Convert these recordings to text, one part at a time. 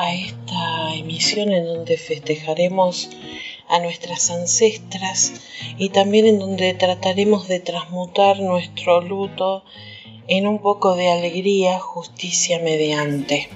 a esta emisión en donde festejaremos a nuestras ancestras y también en donde trataremos de transmutar nuestro luto en un poco de alegría, justicia mediante.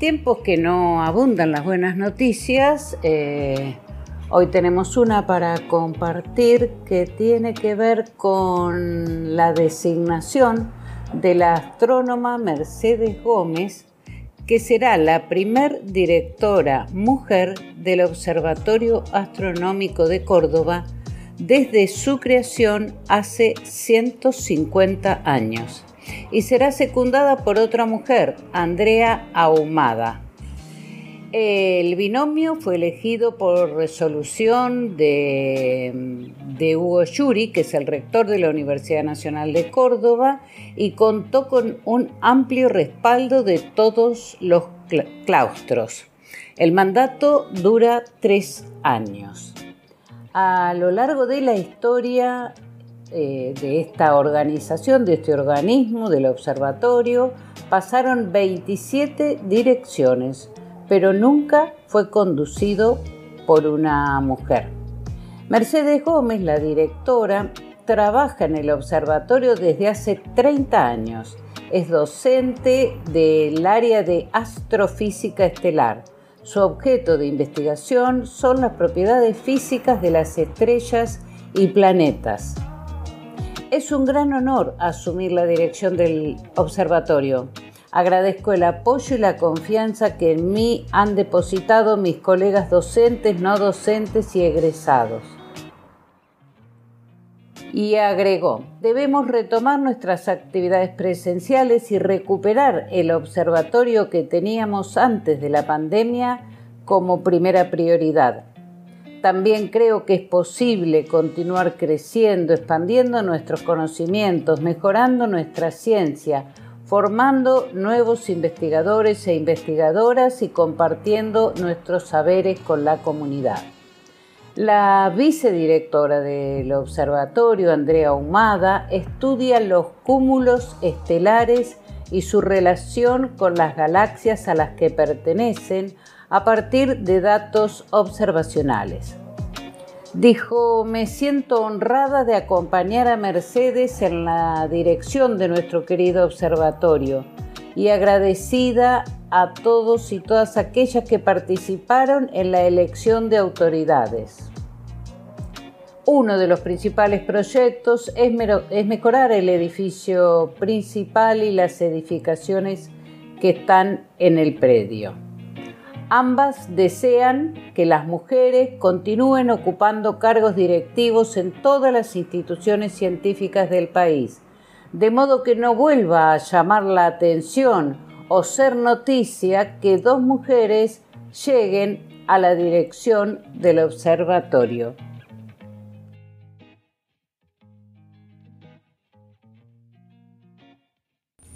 Tiempos que no abundan las buenas noticias, eh, hoy tenemos una para compartir que tiene que ver con la designación de la astrónoma Mercedes Gómez, que será la primer directora mujer del Observatorio Astronómico de Córdoba desde su creación hace 150 años y será secundada por otra mujer, Andrea Ahumada. El binomio fue elegido por resolución de, Hugo Yuri, que es el rector de la Universidad Nacional de Córdoba, y contó con un amplio respaldo de todos los claustros. El mandato dura tres años. A lo largo de la historia, eh, de esta organización, de este organismo, del observatorio, pasaron 27 direcciones, pero nunca fue conducido por una mujer. Mercedes Gómez, la directora, trabaja en el observatorio desde hace 30 años. Es docente del área de astrofísica estelar. Su objeto de investigación son las propiedades físicas de las estrellas y planetas. Es un gran honor asumir la dirección del observatorio. Agradezco el apoyo y la confianza que en mí han depositado mis colegas docentes, no docentes y egresados. Y agregó, debemos retomar nuestras actividades presenciales y recuperar el observatorio que teníamos antes de la pandemia como primera prioridad. También creo que es posible continuar creciendo, expandiendo nuestros conocimientos, mejorando nuestra ciencia, formando nuevos investigadores e investigadoras y compartiendo nuestros saberes con la comunidad. La vicedirectora del observatorio, Andrea Humada, estudia los cúmulos estelares y su relación con las galaxias a las que pertenecen a partir de datos observacionales. Dijo, me siento honrada de acompañar a Mercedes en la dirección de nuestro querido observatorio y agradecida a todos y todas aquellas que participaron en la elección de autoridades. Uno de los principales proyectos es, mejorar el edificio principal y las edificaciones que están en el predio. Ambas desean que las mujeres continúen ocupando cargos directivos en todas las instituciones científicas del país, de modo que no vuelva a llamar la atención o ser noticia que dos mujeres lleguen a la dirección del observatorio.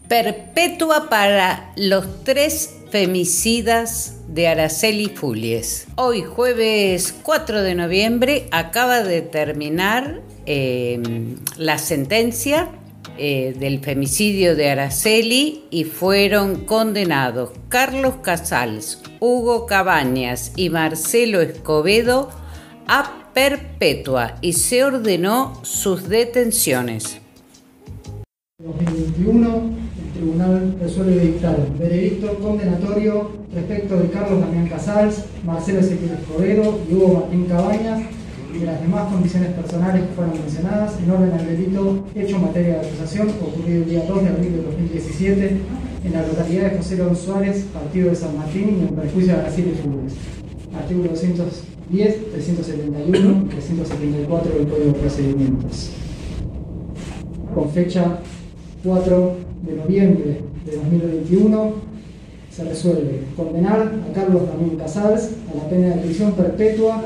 Perpetua para los tres femicidas de Araceli Fulies. Hoy jueves 4 de noviembre acaba de terminar em, la sentencia eh, del femicidio de Araceli y fueron condenados Carlos Casals, Hugo Cabañas y Marcelo Escobedo a perpetua y se ordenó sus detenciones. 2021 tribunal resuelve dictar veredicto condenatorio respecto de Carlos Damián Casals, Marcelo Ezequiel Escobedo y Hugo Martín Cabañas y de las demás condiciones personales que fueron mencionadas en orden al delito hecho en materia de acusación ocurrido el día 2 de abril de 2017 en la localidad de José León Suárez, partido de San Martín y en perjuicio de Brasil y Fútbol. Artículo 210, 371 y 374 del Código de Procedimientos. Con fecha 4 de noviembre de 2021 se resuelve condenar a Carlos Ramón Casals a la pena de prisión perpetua,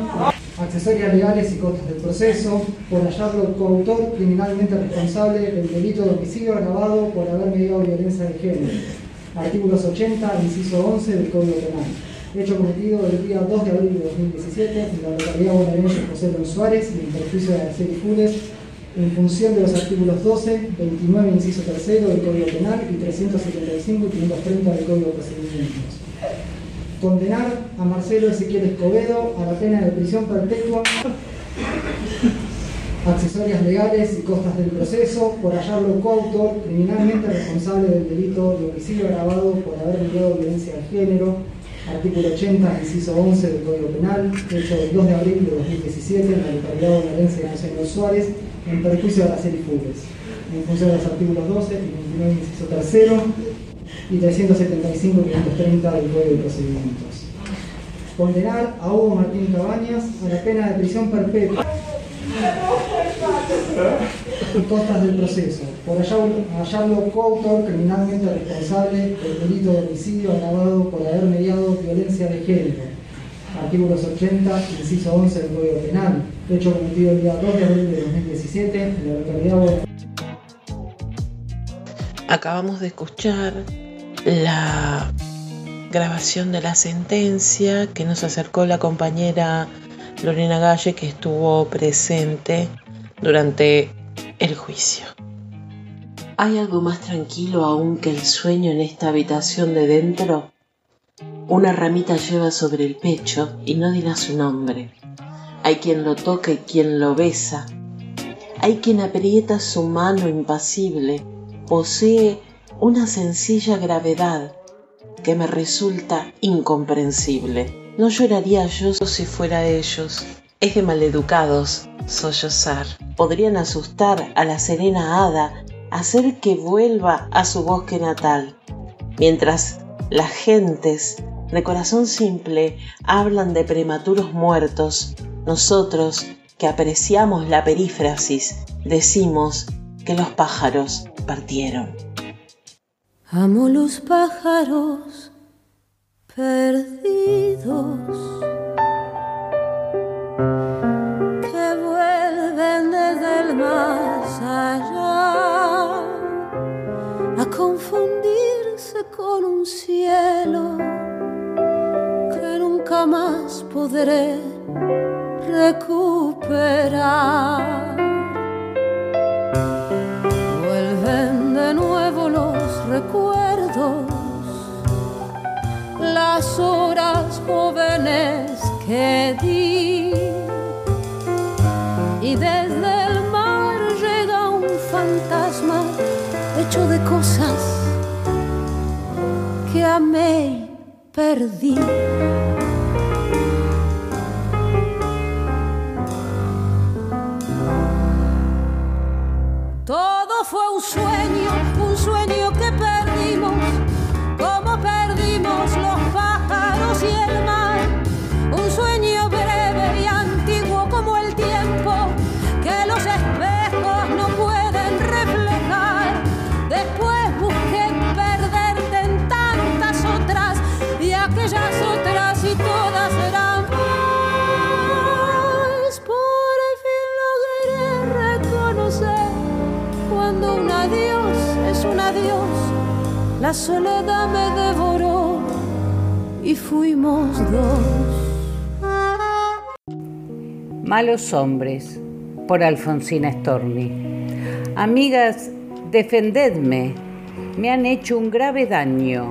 accesorias legales y costos del proceso, por hallarlo coautor criminalmente responsable del delito de homicidio agravado por haber mediado violencia de género. Artículos 80, inciso 11 del Código Penal. Hecho cometido el día 2 de abril de 2017 en la localidad bonaerense José Don Suárez y en perjuicio de Araceli Funes en función de los artículos 12, 29, inciso 3 del Código Penal y 375 y 530 del Código de Procedimientos. Condenar a Marcelo Ezequiel Escobedo a la pena de prisión perpetua, accesorias legales y costas del proceso por hallarlo coautor criminalmente responsable del delito de homicidio agravado por haber mediado violencia de género, artículo 80, inciso 11 del Código Penal, hecho el 2 de abril de 2017 en la localidad bonaerense de José Suárez, en perjuicio de las fugues, en función de los artículos 12 y 29, inciso 3 y 375 y 530 del Código de Procedimientos. Condenar a Hugo Martín Cabañas a la pena de prisión perpetua costas del proceso, por hallarlo coautor criminalmente responsable del delito de homicidio agravado por haber mediado violencia de género. Artículos 80, inciso 11 del Código Penal, hecho cometido el día 2 de abril de 2017 en la localidad Acabamos de escuchar la grabación de la sentencia que nos acercó la compañera Lorena Galle que estuvo presente durante el juicio. ¿Hay algo más tranquilo aún que el sueño en esta habitación de dentro? Una ramita lleva sobre el pecho y no dirá su nombre. Hay quien lo toca y quien lo besa. Hay quien aprieta su mano impasible. Posee una sencilla gravedad que me resulta incomprensible. No lloraría yo si fuera ellos. Es de maleducados sollozar. Podrían asustar a la serena hada, hacer que vuelva a su bosque natal, mientras las gentes de corazón simple hablan de prematuros muertos. Nosotros, que apreciamos la perífrasis, decimos que los pájaros partieron. Amo los pájaros perdidos con un cielo que nunca más podré recuperar. Vuelven de nuevo los recuerdos, las horas jóvenes que di y de amé perdí. Todo fue un sueño, La soledad me devoró y fuimos dos. Malos hombres, por Alfonsina Storni. Amigas, defendedme. Me han hecho un grave daño.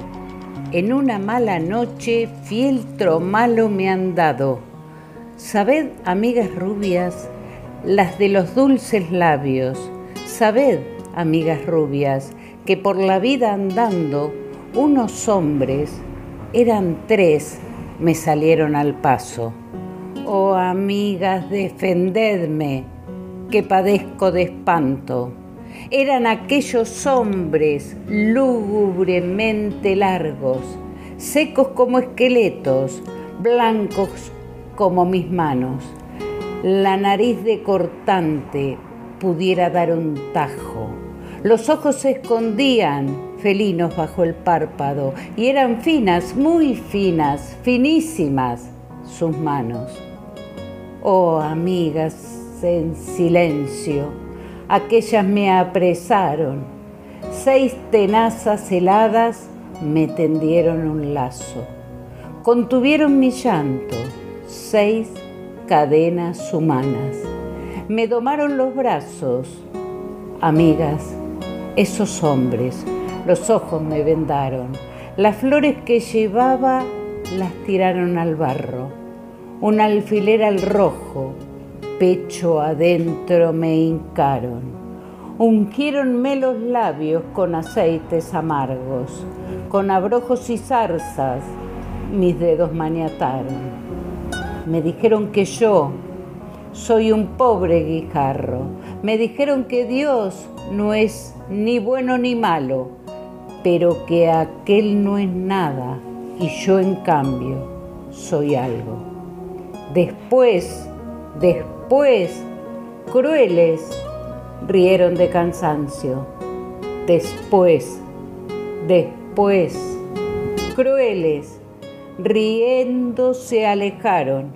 En una mala noche, fieltro malo me han dado. Sabed, amigas rubias, las de los dulces labios. Sabed, amigas rubias, que por la vida andando, unos hombres, eran tres, me salieron al paso. Oh amigas, defendedme, que padezco de espanto. Eran aquellos hombres lúgubremente largos, secos como esqueletos, blancos como mis manos. La nariz de cortante pudiera dar un tajo. Los ojos se escondían, felinos bajo el párpado, y eran finas, muy finas, finísimas sus manos. Oh, amigas, en silencio, aquellas me apresaron. Seis tenazas heladas me tendieron un lazo. Contuvieron mi llanto, seis cadenas humanas. Me domaron los brazos. Amigas, esos hombres, los ojos me vendaron. Las flores que llevaba las tiraron al barro. Un alfiler al rojo, pecho adentro me hincaron. Ungieronme los labios con aceites amargos, con abrojos y zarzas mis dedos maniataron. Me dijeron que yo soy un pobre guijarro. Me dijeron que Dios no es ni bueno ni malo, pero que aquel no es nada y yo en cambio soy algo. Después, después, crueles, rieron de cansancio. Después, después, crueles, riendo se alejaron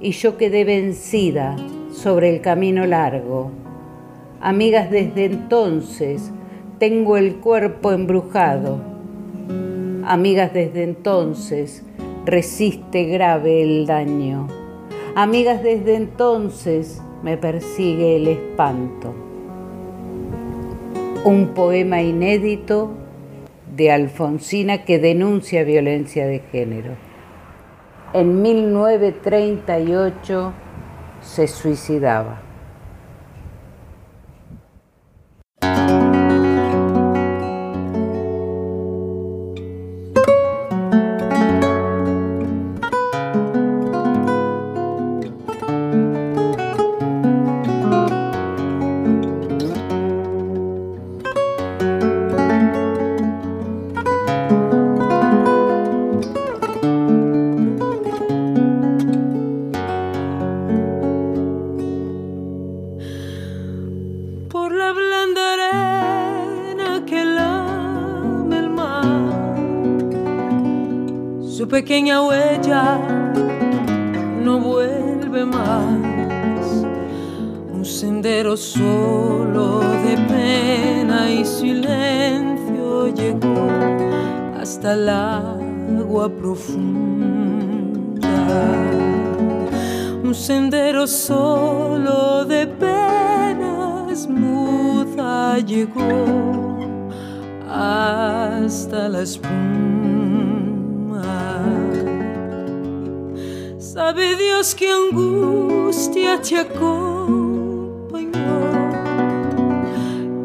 y yo quedé vencida sobre el camino largo. Amigas, desde entonces tengo el cuerpo embrujado. Amigas, desde entonces resiste grave el daño. Amigas, desde entonces me persigue el espanto. Un poema inédito de Alfonsina que denuncia violencia de género. En 1938 se suicidaba. Sendero solo de pena y silencio llegó hasta el agua profunda. un sendero solo de penas muda llegó hasta la espuma. Sabe Dios que angustia te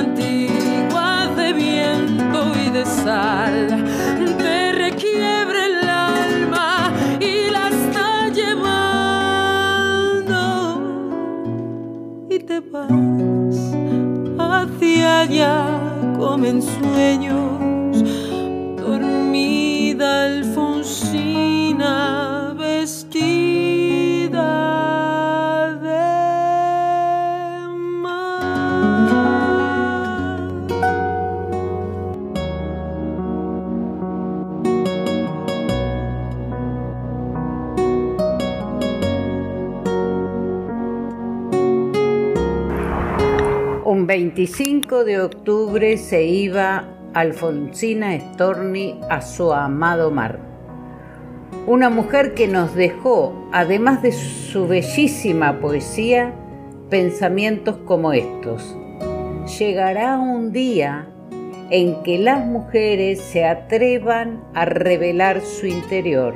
Antigua de viento y de sal, te requiebra el alma y la está llevando. Y te vas hacia allá como en sueños, 25 de octubre se iba Alfonsina Storni a su amado mar. Una mujer que nos dejó, además de su bellísima poesía, pensamientos como estos. Llegará un día en que las mujeres se atrevan a revelar su interior.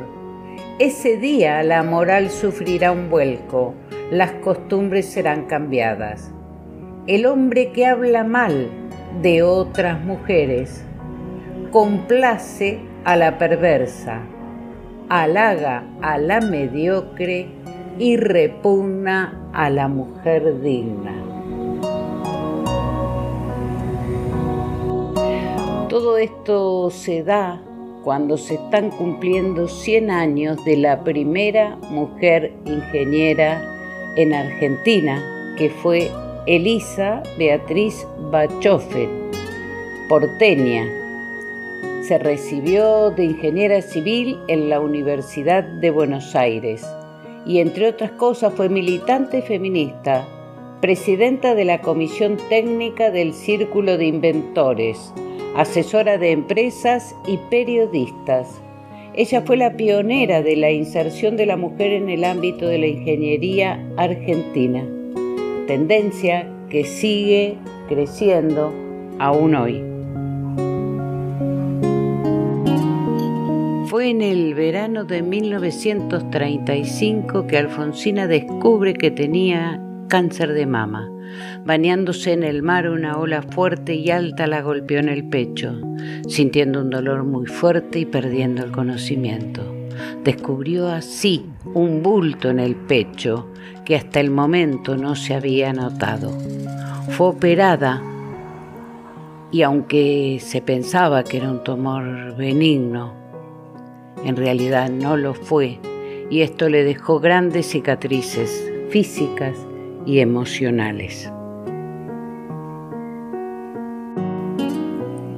Ese día la moral sufrirá un vuelco, las costumbres serán cambiadas. El hombre que habla mal de otras mujeres complace a la perversa, halaga a la mediocre y repugna a la mujer digna. Todo esto se da cuando se están cumpliendo 100 años de la primera mujer ingeniera en Argentina, que fue Elisa Beatriz Bachofen, porteña. Se recibió de ingeniera civil en la Universidad de Buenos Aires y entre otras cosas fue militante feminista, presidenta de la Comisión Técnica del Círculo de Inventores, asesora de empresas y periodistas. Ella fue la pionera de la inserción de la mujer en el ámbito de la ingeniería argentina tendencia que sigue creciendo aún hoy. Fue en el verano de 1935 que Alfonsina descubre que tenía cáncer de mama. Bañándose en el mar, una ola fuerte y alta la golpeó en el pecho, sintiendo un dolor muy fuerte y perdiendo el conocimiento. Descubrió así un bulto en el pecho que hasta el momento no se había notado. Fue operada y aunque se pensaba que era un tumor benigno, en realidad no lo fue y esto le dejó grandes cicatrices físicas y emocionales.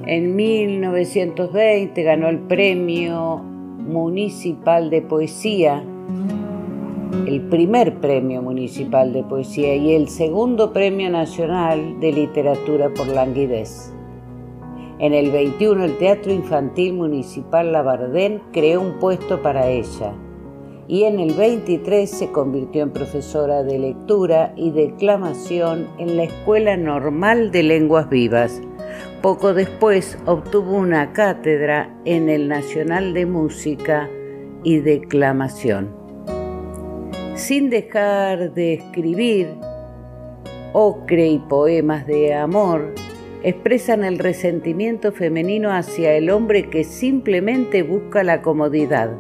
En 1920 ganó el Premio Municipal de Poesía el primer premio municipal de poesía y el segundo premio nacional de literatura por languidez. En el 21 el Teatro Infantil Municipal Labardén creó un puesto para ella y en el 23 se convirtió en profesora de lectura y declamación en la Escuela Normal de Lenguas Vivas. Poco después obtuvo una cátedra en el Nacional de Música y Declamación sin dejar de escribir, ocre y poemas de amor, expresan el resentimiento femenino hacia el hombre que simplemente busca la comodidad.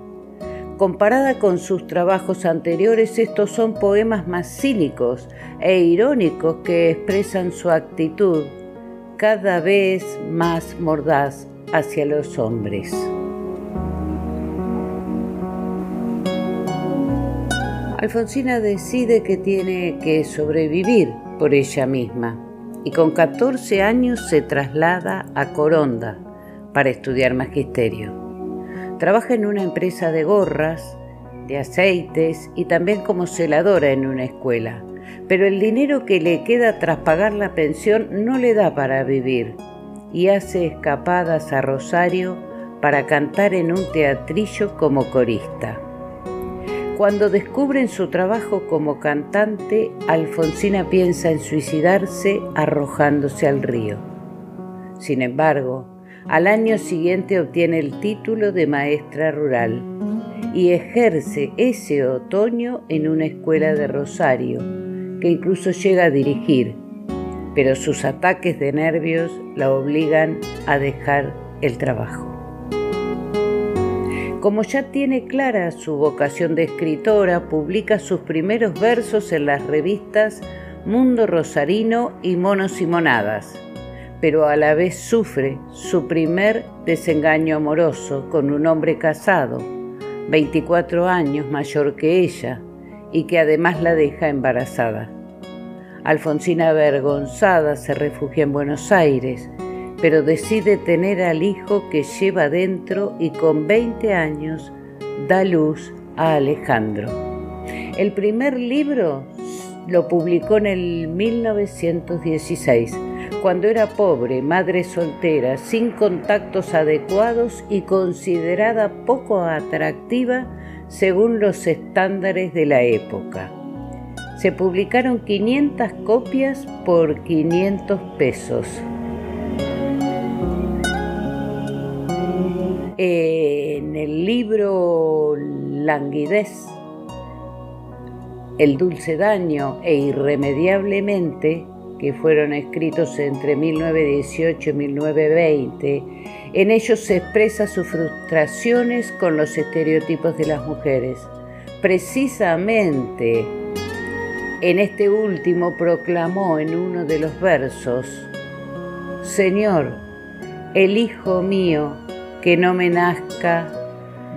Comparada con sus trabajos anteriores, estos son poemas más cínicos e irónicos que expresan su actitud cada vez más mordaz hacia los hombres. Alfonsina decide que tiene que sobrevivir por ella misma y con 14 años se traslada a Coronda para estudiar magisterio. Trabaja en una empresa de gorras, de aceites y también como celadora en una escuela, pero el dinero que le queda tras pagar la pensión no le da para vivir y hace escapadas a Rosario para cantar en un teatrillo como corista. Cuando descubren su trabajo como cantante, Alfonsina piensa en suicidarse arrojándose al río. Sin embargo, al año siguiente obtiene el título de maestra rural y ejerce ese otoño en una escuela de Rosario, que incluso llega a dirigir, pero sus ataques de nervios la obligan a dejar el trabajo. Como ya tiene clara su vocación de escritora, publica sus primeros versos en las revistas Mundo Rosarino y Monos y Monadas, pero a la vez sufre su primer desengaño amoroso con un hombre casado, 24 años mayor que ella, y que además la deja embarazada. Alfonsina avergonzada se refugia en Buenos Aires, pero decide tener al hijo que lleva dentro y con 20 años da luz a Alejandro. El primer libro lo publicó en el 1916, cuando era pobre, madre soltera, sin contactos adecuados y considerada poco atractiva según los estándares de la época. Se publicaron 500 copias por 500 pesos. en el libro Languidez, El dulce daño e irremediablemente, que fueron escritos entre 1918 y 1920, en ellos se expresa sus frustraciones con los estereotipos de las mujeres. Precisamente en este último proclamó en uno de los versos, Señor, el Hijo mío que no me nazca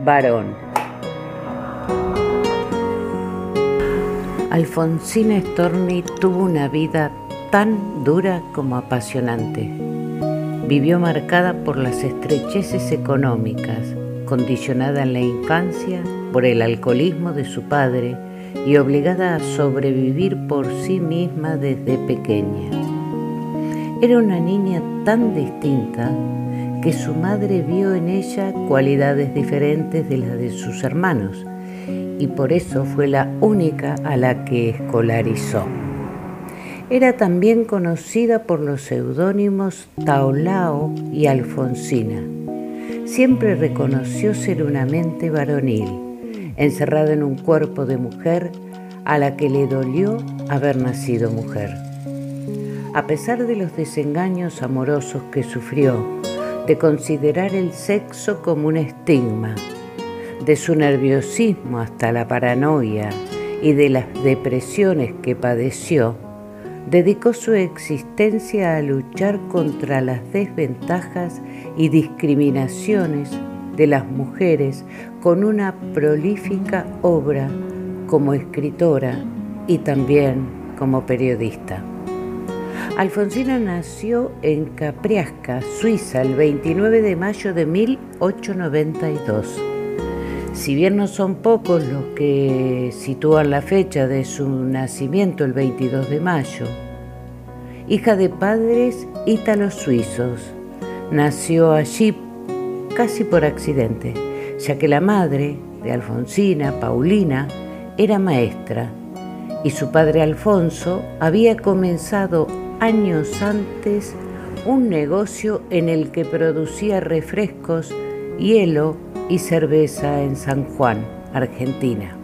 varón. Alfonsina Storni tuvo una vida tan dura como apasionante. Vivió marcada por las estrecheces económicas, condicionada en la infancia por el alcoholismo de su padre y obligada a sobrevivir por sí misma desde pequeña. Era una niña tan distinta que su madre vio en ella cualidades diferentes de las de sus hermanos y por eso fue la única a la que escolarizó. Era también conocida por los seudónimos Taolao y Alfonsina. Siempre reconoció ser una mente varonil, encerrada en un cuerpo de mujer a la que le dolió haber nacido mujer. A pesar de los desengaños amorosos que sufrió, de considerar el sexo como un estigma, de su nerviosismo hasta la paranoia y de las depresiones que padeció, dedicó su existencia a luchar contra las desventajas y discriminaciones de las mujeres con una prolífica obra como escritora y también como periodista. Alfonsina nació en Capriasca, Suiza, el 29 de mayo de 1892. Si bien no son pocos los que sitúan la fecha de su nacimiento el 22 de mayo, hija de padres ítalo-suizos, nació allí casi por accidente, ya que la madre de Alfonsina, Paulina, era maestra y su padre Alfonso había comenzado años antes un negocio en el que producía refrescos, hielo y cerveza en San Juan, Argentina,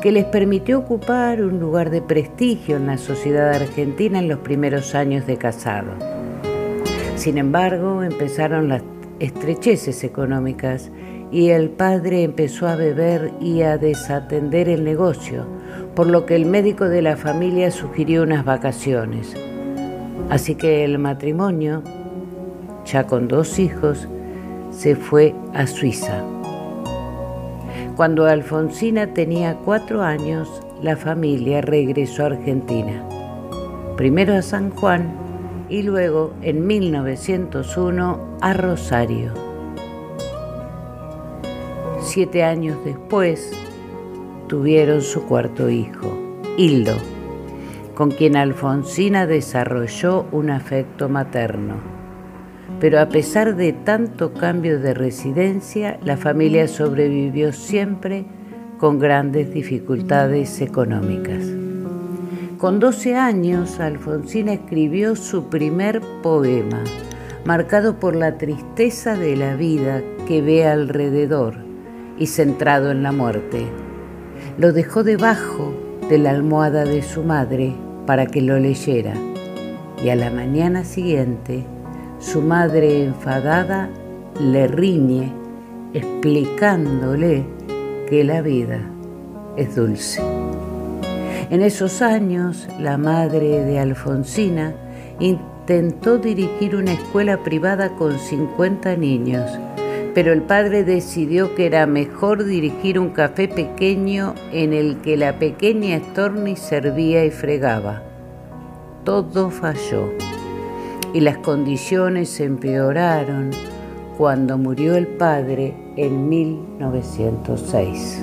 que les permitió ocupar un lugar de prestigio en la sociedad argentina en los primeros años de casado. Sin embargo, empezaron las estrecheces económicas y el padre empezó a beber y a desatender el negocio, por lo que el médico de la familia sugirió unas vacaciones. Así que el matrimonio, ya con dos hijos, se fue a Suiza. Cuando Alfonsina tenía cuatro años, la familia regresó a Argentina, primero a San Juan y luego en 1901 a Rosario. Siete años después tuvieron su cuarto hijo, Hildo, con quien Alfonsina desarrolló un afecto materno pero a pesar de tanto cambio de residencia, la familia sobrevivió siempre con grandes dificultades económicas. Con 12 años, Alfonsina escribió su primer poema, marcado por la tristeza de la vida que ve alrededor y centrado en la muerte. Lo dejó debajo de la almohada de su madre para que lo leyera y a la mañana siguiente su madre enfadada le riñe explicándole que la vida es dulce. En esos años, la madre de Alfonsina intentó dirigir una escuela privada con 50 niños, pero el padre decidió que era mejor dirigir un café pequeño en el que la pequeña Storni servía y fregaba. Todo falló y las condiciones se empeoraron cuando murió el padre en 1906.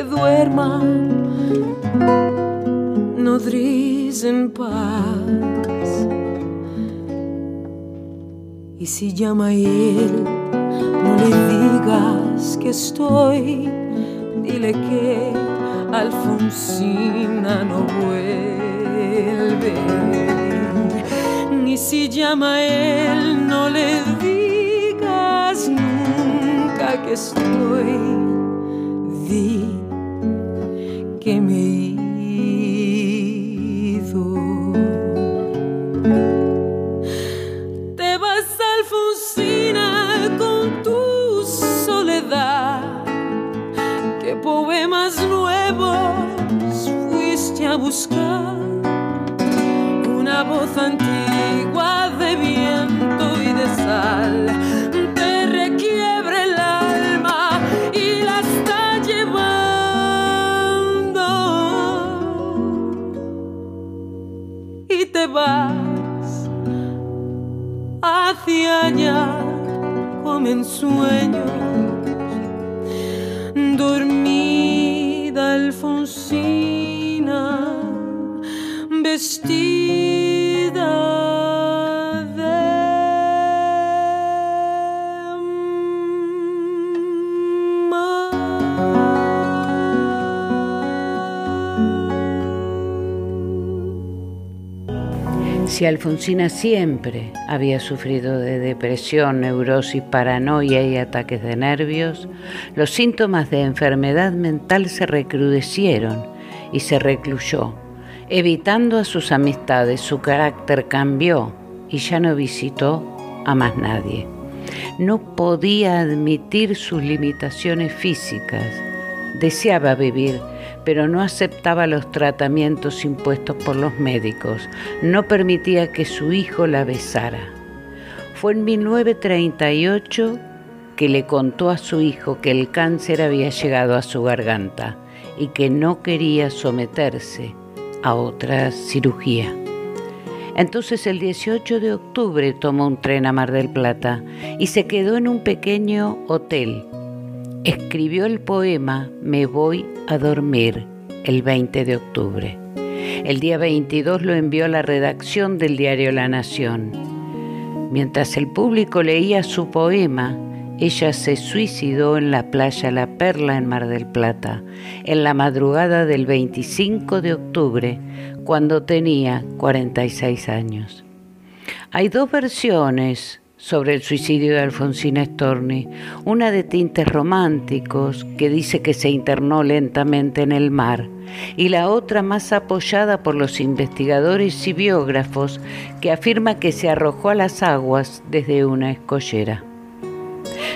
Que duerma, nodriz en paz. Y si llama él, no le digas que estoy, dile que Alfonsina no vuelve. Y si llama él, no le digas nunca que estoy que me he ido. Te vas Alfonsina con tu soledad. ¿Qué poemas nuevos fuiste a buscar? Una voz antigua vas hacia allá como en sueños, Si Alfonsina siempre había sufrido de depresión, neurosis, paranoia y ataques de nervios, los síntomas de enfermedad mental se recrudecieron y se recluyó. Evitando a sus amistades, su carácter cambió y ya no visitó a más nadie. No podía admitir sus limitaciones físicas. Deseaba vivir, pero no aceptaba los tratamientos impuestos por los médicos. No permitía que su hijo la besara. Fue en 1938 que le contó a su hijo que el cáncer había llegado a su garganta y que no quería someterse a otra cirugía. Entonces el 18 de octubre tomó un tren a Mar del Plata y se quedó en un pequeño hotel. Escribió el poema Me voy a dormir el 20 de octubre. El día 22 lo envió a la redacción del diario La Nación. Mientras el público leía su poema, ella se suicidó en la playa La Perla en Mar del Plata, en la madrugada del 25 de octubre, cuando tenía 46 años. Hay dos versiones sobre el suicidio de Alfonsina Storni, una de tintes románticos que dice que se internó lentamente en el mar y la otra más apoyada por los investigadores y biógrafos que afirma que se arrojó a las aguas desde una escollera.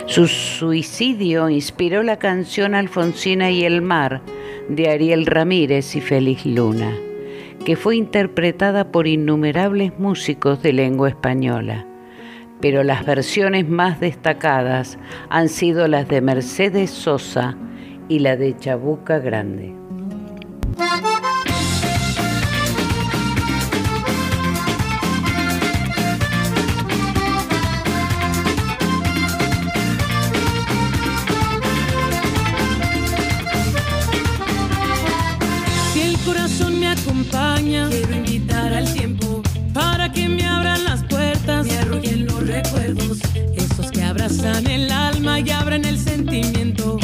Su suicidio inspiró la canción Alfonsina y el mar de Ariel Ramírez y Félix Luna, que fue interpretada por innumerables músicos de lengua española. Pero las versiones más destacadas han sido las de Mercedes Sosa y la de Chabuca Grande. Y abren el sentimiento.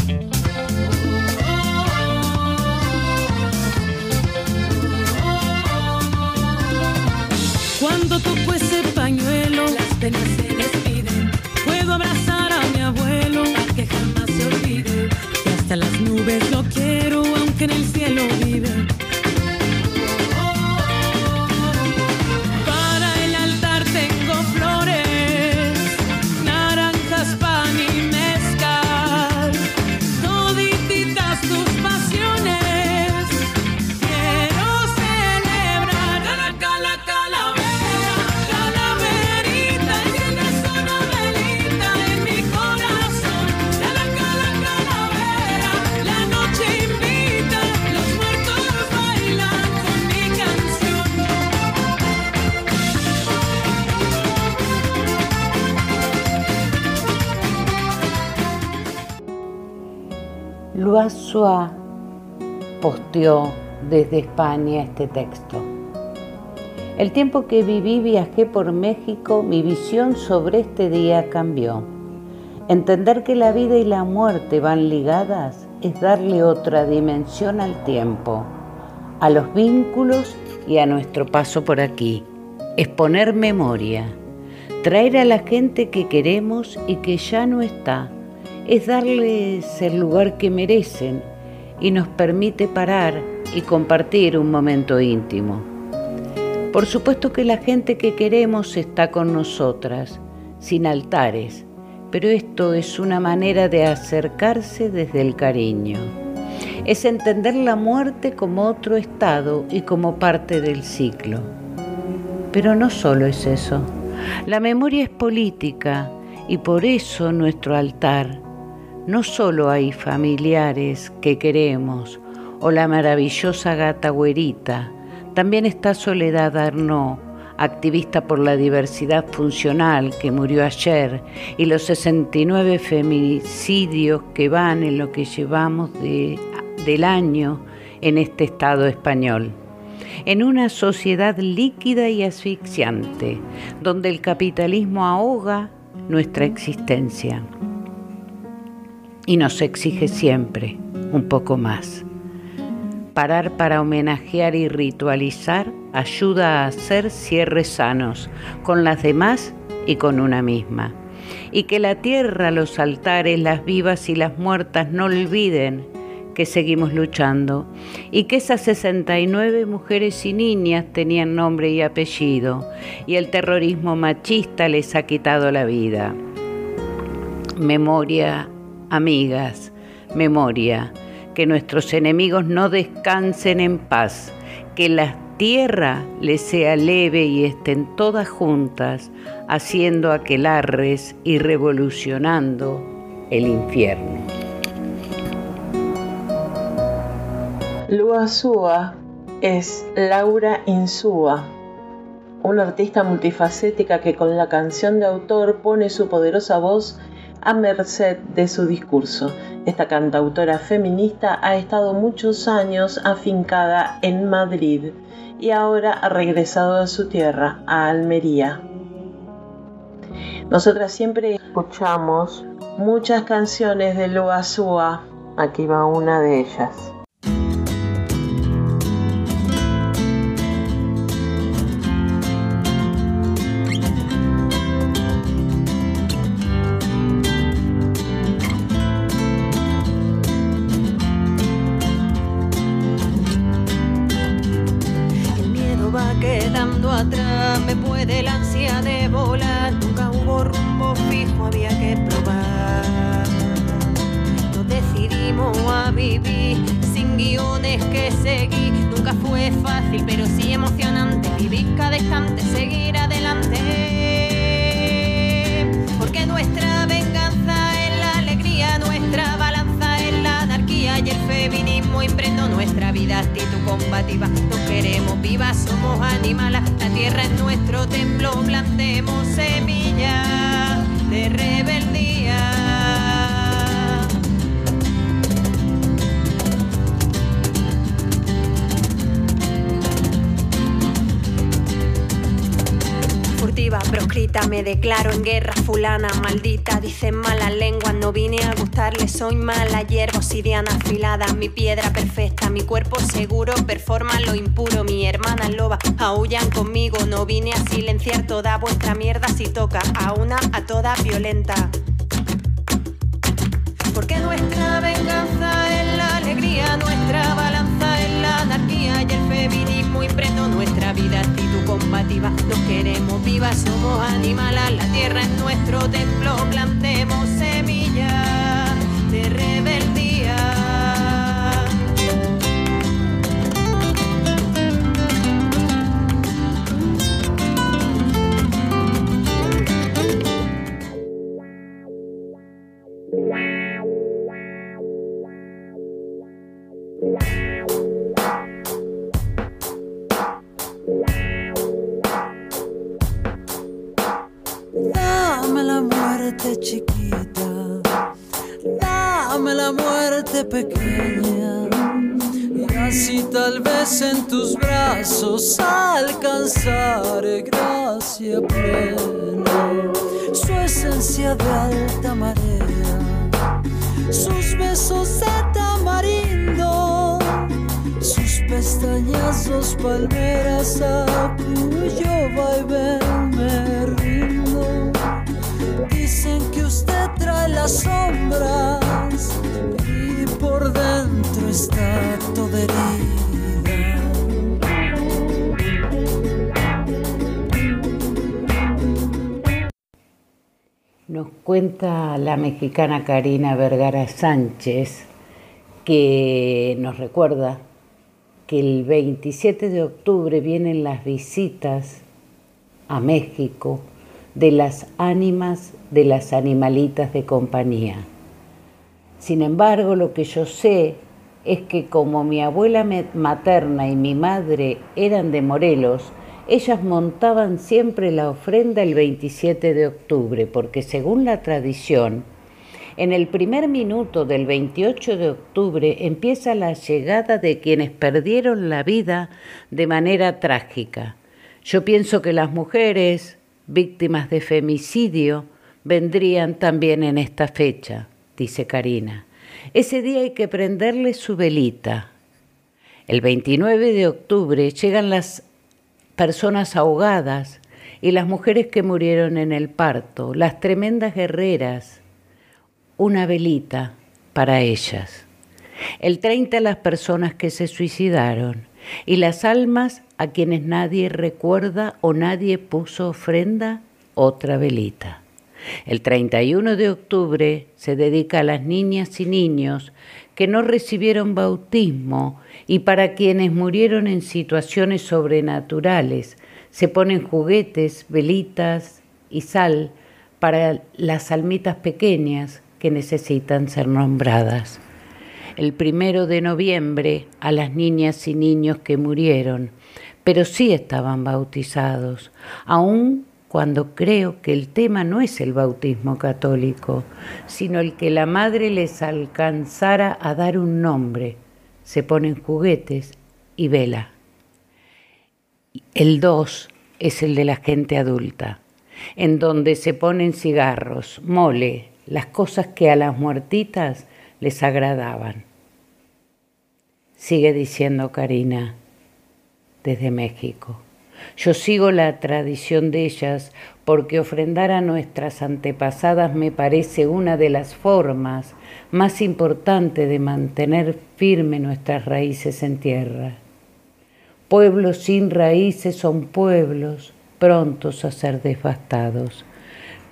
Desde España este texto. El tiempo que viví viajé por México, mi visión sobre este día cambió. Entender que la vida y la muerte van ligadas es darle otra dimensión al tiempo, a los vínculos y a nuestro paso por aquí. Es poner memoria, traer a la gente que queremos y que ya no está es darles el lugar que merecen y nos permite parar y compartir un momento íntimo. Por supuesto que la gente que queremos está con nosotras, sin altares, pero esto es una manera de acercarse desde el cariño. Es entender la muerte como otro estado y como parte del ciclo. Pero no solo es eso. La memoria es política y por eso nuestro altar no solo hay familiares que queremos o la maravillosa gata güerita, también está Soledad Arnaud, activista por la diversidad funcional que murió ayer y los 69 feminicidios que van en lo que llevamos del año en este Estado español. En una sociedad líquida y asfixiante, donde el capitalismo ahoga nuestra existencia y nos exige siempre un poco más. Parar para homenajear y ritualizar ayuda a hacer cierres sanos con las demás y con una misma. Y que la tierra, los altares, las vivas y las muertas no olviden que seguimos luchando y que esas 69 mujeres y niñas tenían nombre y apellido y el terrorismo machista les ha quitado la vida. Memoria, amigas, memoria, que nuestros enemigos no descansen en paz, que la tierra les sea leve y estén todas juntas, haciendo aquelarres y revolucionando el infierno. Luazúa es Laura Insúa, una artista multifacética que con la canción de autor pone su poderosa voz a merced de su discurso. Esta cantautora feminista ha estado muchos años afincada en Madrid y ahora ha regresado a su tierra, a Almería. Nosotras siempre escuchamos muchas canciones de Luazúa. Aquí va una de ellas. tierra es nuestro templo, plantemos semillas de rebelión. Declaro en guerra fulana, maldita, dicen malas lenguas, no vine a gustarle, soy mala hierba obsidiana afilada, mi piedra perfecta, mi cuerpo seguro, performa lo impuro, mi hermana loba, aullan conmigo, no vine a silenciar toda vuestra mierda. Si toca a una, a toda violenta. Porque nuestra venganza es la alegría, nuestra impregnó nuestra vida, actitud combativa. Nos queremos vivas, somos animales, la tierra es nuestro templo, plantemos semillas dame la muerte pequeña. Y así tal vez en tus brazos alcanzaré gracia plena, su esencia de alta marea, sus besos de tamarindo, sus pestañas, dos palmeras a cuyo vaivén me Dicen que usted trae las sombras y por dentro está toda herida. Nos cuenta la mexicana Karina Vergara Sánchez que nos recuerda que el 27 de octubre vienen las visitas a México de las ánimas de las animalitas de compañía. Sin embargo, lo que yo sé es que como mi abuela materna y mi madre eran de Morelos, ellas montaban siempre la ofrenda el 27 de octubre, porque según la tradición, en el primer minuto del 28 de octubre empieza la llegada de quienes perdieron la vida de manera trágica. Yo pienso que las mujeres, víctimas de femicidio vendrían también en esta fecha, dice Karina. Ese día hay que prenderle su velita. El 29 de octubre llegan las personas ahogadas y las mujeres que murieron en el parto, las tremendas guerreras, una velita para ellas. el 30 a las personas que se suicidaron y las almas a quienes nadie recuerda o nadie puso ofrenda, otra velita. El 31 de octubre se dedica a las niñas y niños que no recibieron bautismo y para quienes murieron en situaciones sobrenaturales. Se ponen juguetes, velitas y sal para las almitas pequeñas que necesitan ser nombradas. El primero de noviembre a las niñas y niños que murieron, pero sí estaban bautizados, aún cuando creo que el tema no es el bautismo católico, sino el que la madre les alcanzara a dar un nombre. Se ponen juguetes y vela. El 2 es el de la gente adulta, en donde se ponen cigarros, mole, las cosas que a las muertitas les agradaban. Sigue diciendo Karina desde México. Yo sigo la tradición de ellas porque ofrendar a nuestras antepasadas me parece una de las formas más importantes de mantener firme nuestras raíces en tierra. Pueblos sin raíces son pueblos prontos a ser devastados.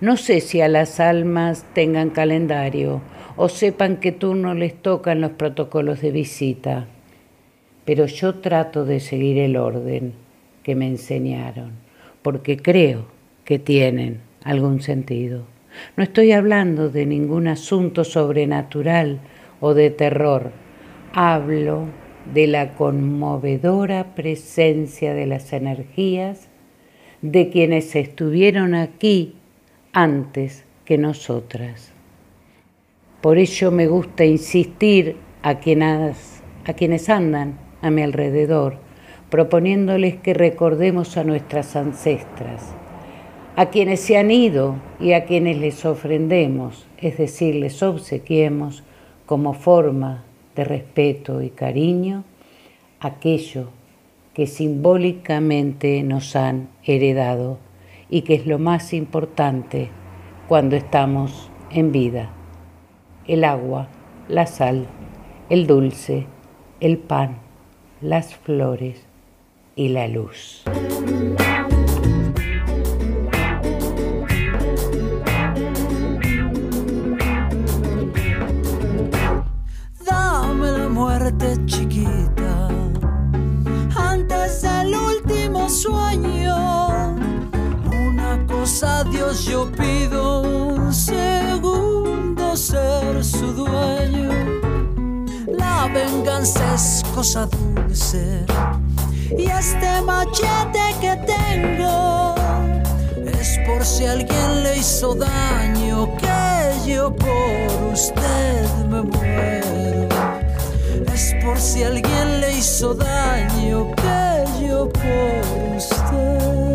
No sé si a las almas tengan calendario o sepan qué turno les tocan los protocolos de visita, pero yo trato de seguir el orden que me enseñaron, porque creo que tienen algún sentido. No estoy hablando de ningún asunto sobrenatural o de terror. Hablo de la conmovedora presencia de las energías de quienes estuvieron aquí antes que nosotras. Por ello me gusta insistir a a quienes andan a mi alrededor proponiéndoles que recordemos a nuestras ancestras, a quienes se han ido y a quienes les ofrendemos, es decir, les obsequiemos como forma de respeto y cariño aquello que simbólicamente nos han heredado y que es lo más importante cuando estamos en vida. El agua, la sal, el dulce, el pan, las flores, y la luz. Dame la muerte chiquita antes del último sueño. Una cosa Dios yo pido un segundo ser su dueño. La venganza es cosa dulce y este machete que tengo es por si alguien le hizo daño que yo por usted me muero. Es por si alguien le hizo daño que yo por usted.